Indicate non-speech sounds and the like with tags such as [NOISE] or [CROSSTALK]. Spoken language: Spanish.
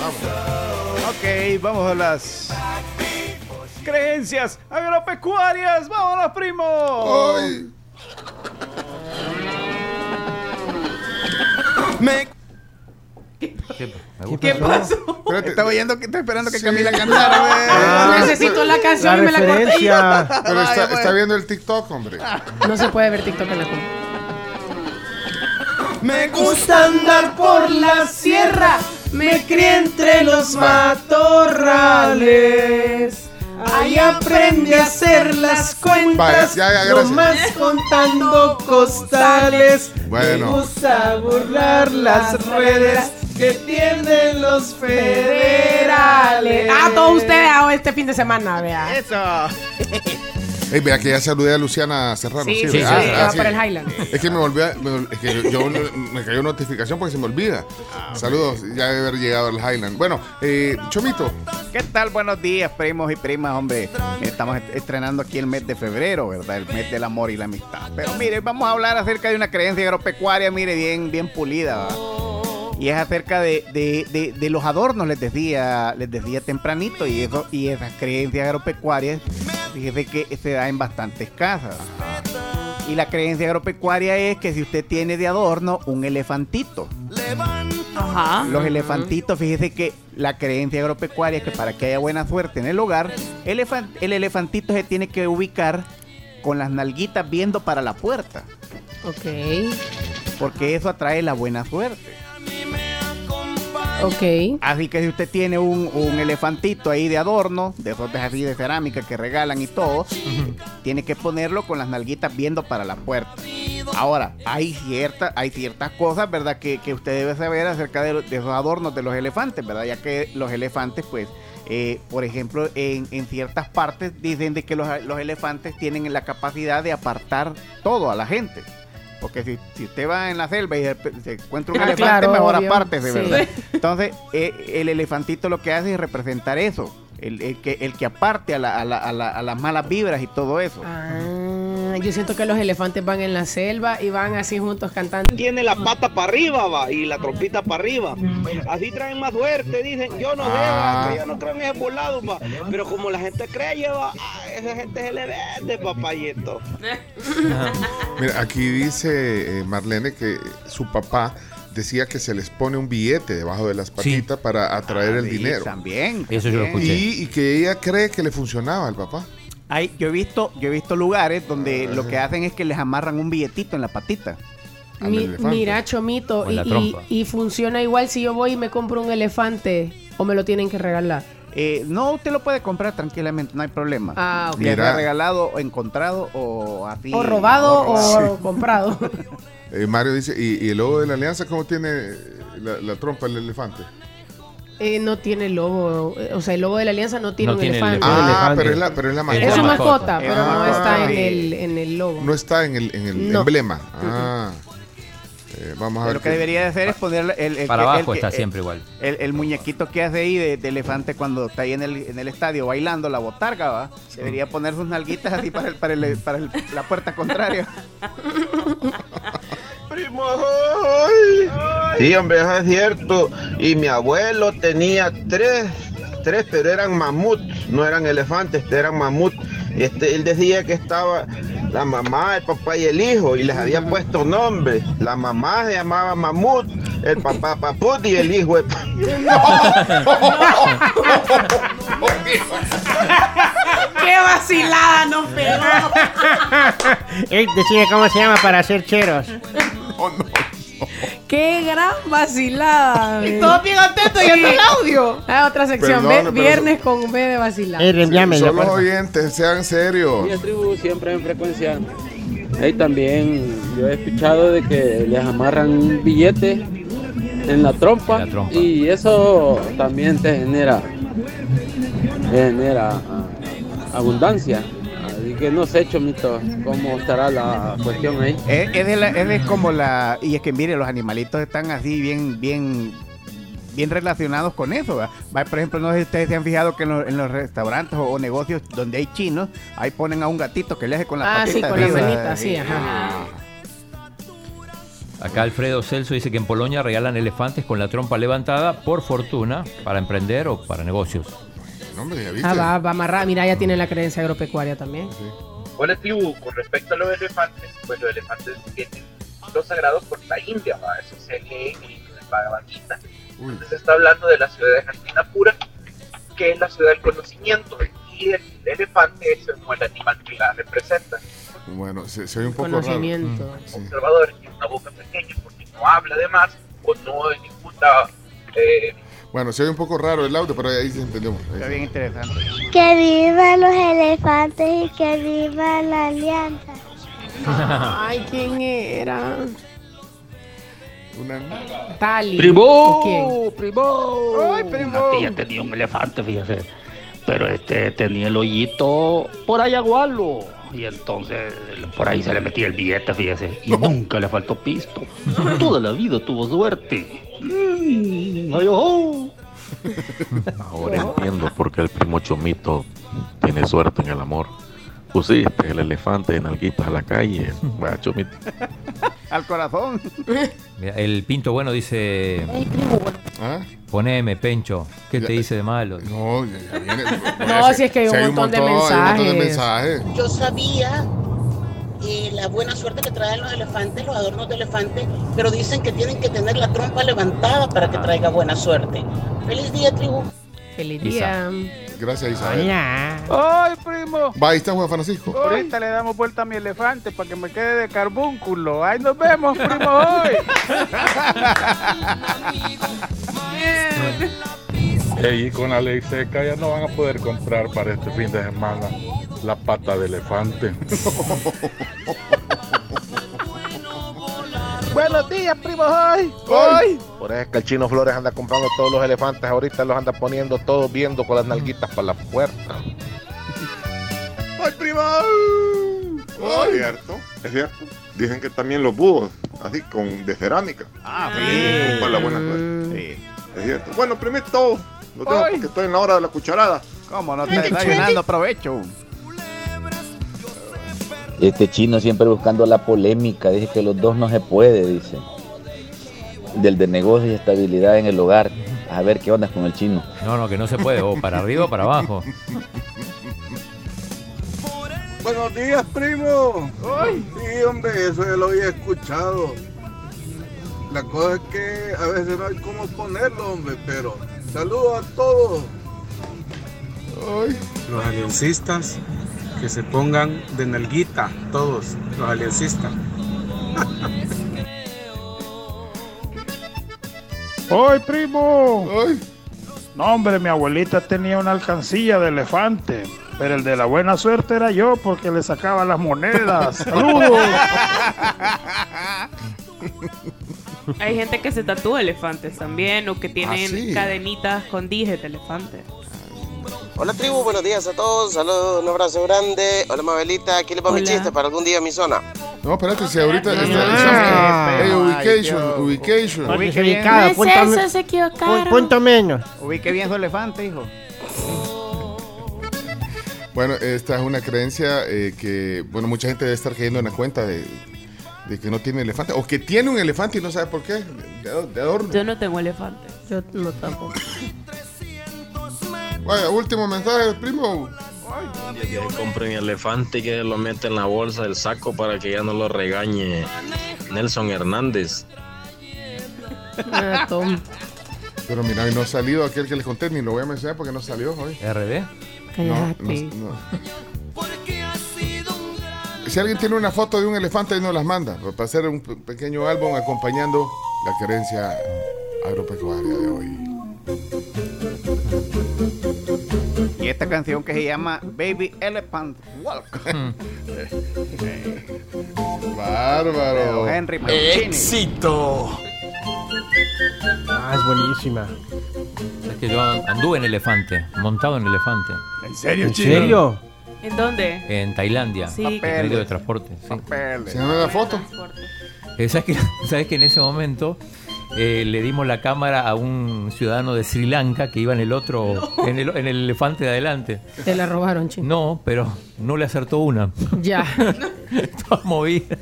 vamos. Ok, vamos a las creencias agropecuarias. ¡Vámonos, primo! Ay. Me ¿Qué pasó? Espérate. Estaba oyendo que está esperando que Sí. Camila cantara. Ah, Necesito la La canción y me la corté. Pero está, está viendo el TikTok, hombre. No se puede ver TikTok en la compu. Me gusta andar por la sierra, me crié entre los matorrales. Ahí aprendí a hacer las cuentas, ya, ya, nomás contando costales. Bueno. Me gusta burlar las redes que tienden los federales. Ah, todos ustedes hago este fin de semana, vea. Eso. [LAUGHS] Ey, vea que ya saludé a Luciana Serrano. Sí, sí, sí, Ah, ah, para el Highland. Es que me volvió, a- me, es que yo me cayó notificación porque se me olvida. Ah, Saludos, ya debe haber llegado al Highland. Bueno, eh, Chomito, ¿Qué tal? Buenos días, primos y primas, hombre. Estamos est- estrenando aquí el mes de febrero, ¿verdad? El mes del amor y la amistad. Pero mire, vamos a hablar acerca de una creencia agropecuaria, mire, bien, bien pulida. ¿va? Y es acerca de, de- de- de los adornos, les decía, les decía tempranito, y eso, y esas creencias agropecuarias, fíjese que se da en bastantes casas. Y la creencia agropecuaria es que si usted tiene de adorno un elefantito, Ajá. los elefantitos, fíjese que la creencia agropecuaria es que para que haya buena suerte en el hogar, elefan- el elefantito se tiene que ubicar con las nalguitas viendo para la puerta, Ok. porque eso atrae la buena suerte. Ok. Así que si usted tiene un, un elefantito ahí de adorno, de esos de así de cerámica que regalan y todo, tiene que ponerlo con las nalguitas viendo para la puerta. Ahora, hay, cierta, hay ciertas cosas, ¿verdad?, que, que usted debe saber acerca de, de esos adornos de los elefantes, ¿verdad? Ya que los elefantes, pues, eh, por ejemplo, en, en ciertas partes dicen de que los, los elefantes tienen la capacidad de apartar todo a la gente. Porque si, si usted va en la selva y de se encuentra un Ah, elefante, claro, mejor obvio. apártese, Sí. ¿verdad? [LAUGHS] Entonces, eh, el elefantito lo que hace es representar eso. El, el que, el que aparte a, la- a la- a la- a las malas vibras y todo eso. Ah, yo siento que los elefantes van en la selva y van así juntos cantando. tiene la pata para arriba va, y la trompita para arriba. Así traen más suerte, dicen, yo no Ah. sé, va, que yo no creo en ese volado, va. Pero como la gente cree, lleva, ah, esa gente se le vende, papayito. mira, aquí dice eh, Marlene que su papá decía que se les pone un billete debajo de las patitas para atraer el Ah, sí, dinero. También. Eso yo lo escuché. Y, y que ella cree que le funcionaba al papá. Hay, yo he visto, yo he visto lugares donde Ah. lo que hacen es que les amarran un billetito en la patita. al Mi- elefante. mira, Chomito, O y, la y- trompa. y funciona igual si yo voy y me compro un elefante o me lo tienen que regalar. Eh, no, usted lo puede comprar tranquilamente, no hay problema. Ah, ok. Ya sea Mira. regalado, o encontrado o así. O robado o, robado. comprado. [LAUGHS] Eh, Mario dice, ¿y, y el logo de la alianza cómo tiene la, la trompa el elefante? Eh, no tiene logo, eh, o sea, el logo de la alianza no tiene No un tiene elefante. el Ah, elefante. pero es la, pero es la mascota. es su la mascota, pero no está en el, en el logo. No está en el, en el No. emblema. Ah. Eh, vamos a ver. Lo que qué- debería de hacer es poner el, el- Para abajo el- está el- siempre igual. El, el muñequito que hace ahí de, de elefante cuando está ahí en el, en el estadio bailando la botarga, ¿va? Debería poner sus nalguitas así para, el, para, el- para el- la puerta contraria. [LAUGHS] Primo, ay. Sí, hombre, eso es cierto. Y mi abuelo tenía tres, tres, pero eran mamuts, no eran elefantes, eran mamuts. Este, él decía que estaba la mamá, el papá y el hijo, y les había puesto nombres. La mamá se llamaba Mamut, el papá Paput y el hijo. ¡Qué vacilada nos pegó! [LAUGHS] Él decide cómo se llama para hacer cheros. ¡Qué gran vacilada! [LAUGHS] Y todos bien atentos y Sí. hasta el audio. Ah, otra sección, pero viernes con B de vacilada. Eh, reenvíamelo, Son los porfa. oyentes, sean serios. Y tribu siempre en frecuencia. Ahí también yo he escuchado de que les amarran un billete en la trompa, En la trompa. y eso también te genera te genera ah, abundancia. Que no sé, Chomito, cómo estará la cuestión ahí. Es, es de la- es de como la. Y es que mire, los animalitos están así bien, bien. Bien relacionados con eso. ¿va? Va, Por ejemplo, no sé si ustedes se han fijado que en los, en los restaurantes o, o negocios donde hay chinos, ahí ponen a un gatito que le hace con la Ah, sí, con la manita, así. sí, ajá. Acá Alfredo Celso dice que en Polonia regalan elefantes con la trompa levantada por fortuna para emprender o para negocios. Hombre, ya viste. Ah, va, va amarrada. Mira, ya tiene la creencia agropecuaria también. Hola tribu, con respecto a los elefantes, pues los elefantes tienen los sagrados por la India, ¿va? eso se lee en el Bhagavad Gita. Entonces está hablando de la ciudad de Hastinapura, que es la ciudad del conocimiento, y el elefante es como el animal que la representa. Bueno, se, se oye un poco Conocimiento. raro. Mm, sí. Observador tiene una boca pequeña porque no habla de más o no ejecuta eh, Bueno, se oye un poco raro el audio, pero ahí sí entendemos. Ahí Está bien interesante. Que vivan los elefantes y que viva la alianza. [LAUGHS] Ay, ¿quién era? Una- Tali. ¡Primo! ¡Primo! ¡Ay, primo! Una tía tenía un elefante, fíjese. Pero este tenía el hoyito por allá gualo. Y entonces por ahí se le metía el billete, fíjese. Y nunca le faltó pisto. Toda la vida tuvo suerte. Mm, ay. Ahora entiendo por qué el primo Chomito tiene suerte en el amor. Pusiste el elefante en alguitas a la calle. [LAUGHS] Al corazón. Mira, el Pinto Bueno dice, ¿Ah? poneme, Pencho, ¿qué te hice de malo? No, ya, ya viene. [LAUGHS] No, si es que hay un Si montón de Hay un montón de mensajes. mensajes. Yo sabía eh, la buena suerte que traen los elefantes, los adornos de elefante, pero dicen que tienen que tener la trompa levantada para que traiga buena suerte. Feliz día, tribu. Feliz Isa. Gracias, Isabel. Hola. ¡Ay, primo! Va, ahí está Juan Francisco. Ahorita le damos vuelta a mi elefante para que me quede de carbúnculo. ¡Ahí nos vemos, primo, hoy! [LAUGHS] Y con la ley seca ya no van a poder comprar para este fin de semana la pata de elefante. [LAUGHS] Buenos días, primo, hoy. Hoy. Por eso es que el chino Flores anda comprando todos los elefantes. Ahorita los anda poniendo todos viendo con las nalguitas para la puerta. [LAUGHS] ¡Ay, prima! Es cierto, es cierto. Dicen que también los búhos, así con de cerámica. Ah, Para la buena suerte. Es cierto. Bueno, primito, lo tengo Ay. porque estoy en la hora de la cucharada. ¿Cómo no está desayunando? Aprovecho. Este chino siempre buscando la polémica, dice que los dos no se puede, dice. Del de negocio y estabilidad en el hogar. A ver qué onda con el chino. No, no, que no se puede, o para arriba o para abajo. Buenos días, primo. Sí, hombre, eso ya lo había escuchado. La cosa es que a veces no hay cómo ponerlo, hombre, pero saludos a todos. Los aliancistas que se pongan de nalguita, todos, los aliancistas. ¡Ay, primo! No, hombre, mi abuelita tenía una alcancía de elefante. Pero el de la buena suerte era yo porque le sacaba las monedas. [LAUGHS] ¡Saludos! Hay gente que se tatúa elefantes también o que tienen sí? cadenitas con dijes de elefante. Hola tribu, buenos días a todos. Saludos, un abrazo grande. Hola Mabelita, aquí le pongo mi chiste para algún día en mi zona. No, espérate, si ahorita Ah, está. Hey, ay, ubication, Dios. ubication. No es eso, se equivocaron. pu- punto menos. Ubique bien su elefante, hijo. Bueno, esta es una creencia eh, que, bueno, mucha gente debe estar cayendo en la cuenta de, de que no tiene elefante, o que tiene un elefante y no sabe por qué, de, de adorno. Yo no tengo elefante. Yo no tampoco. [LAUGHS] Vaya, último mensaje, primo. Que compren elefante y que lo meten en la bolsa del saco para que ya no lo regañe Nelson Hernández. Pero mira, hoy no ha salido aquel que les conté, ni lo voy a mencionar porque no salió hoy. ¿RD? Cállate. No, no. Si alguien tiene una foto de un elefante, ahí nos las manda, para hacer un pe- pequeño álbum acompañando la creencia agropecuaria de hoy. Esta canción que se llama Baby Elephant Walk. [LAUGHS] Bárbaro. De Henry Mancini. ¡Éxito! Ah, es buenísima. Es que yo anduve en elefante, montado en elefante. ¿En serio, ¿En serio? ¿En dónde? En Tailandia. Sí. En medio de transporte. sí. ¿Se llama la foto? Eh, ¿Sabes que, [LAUGHS] sabes que en ese momento eh, le dimos la cámara a un ciudadano de Sri Lanka que iba en el otro, en, el, en el elefante de adelante? Te la robaron, chino. No, pero no le acertó una. Ya. [LAUGHS] Toda movida.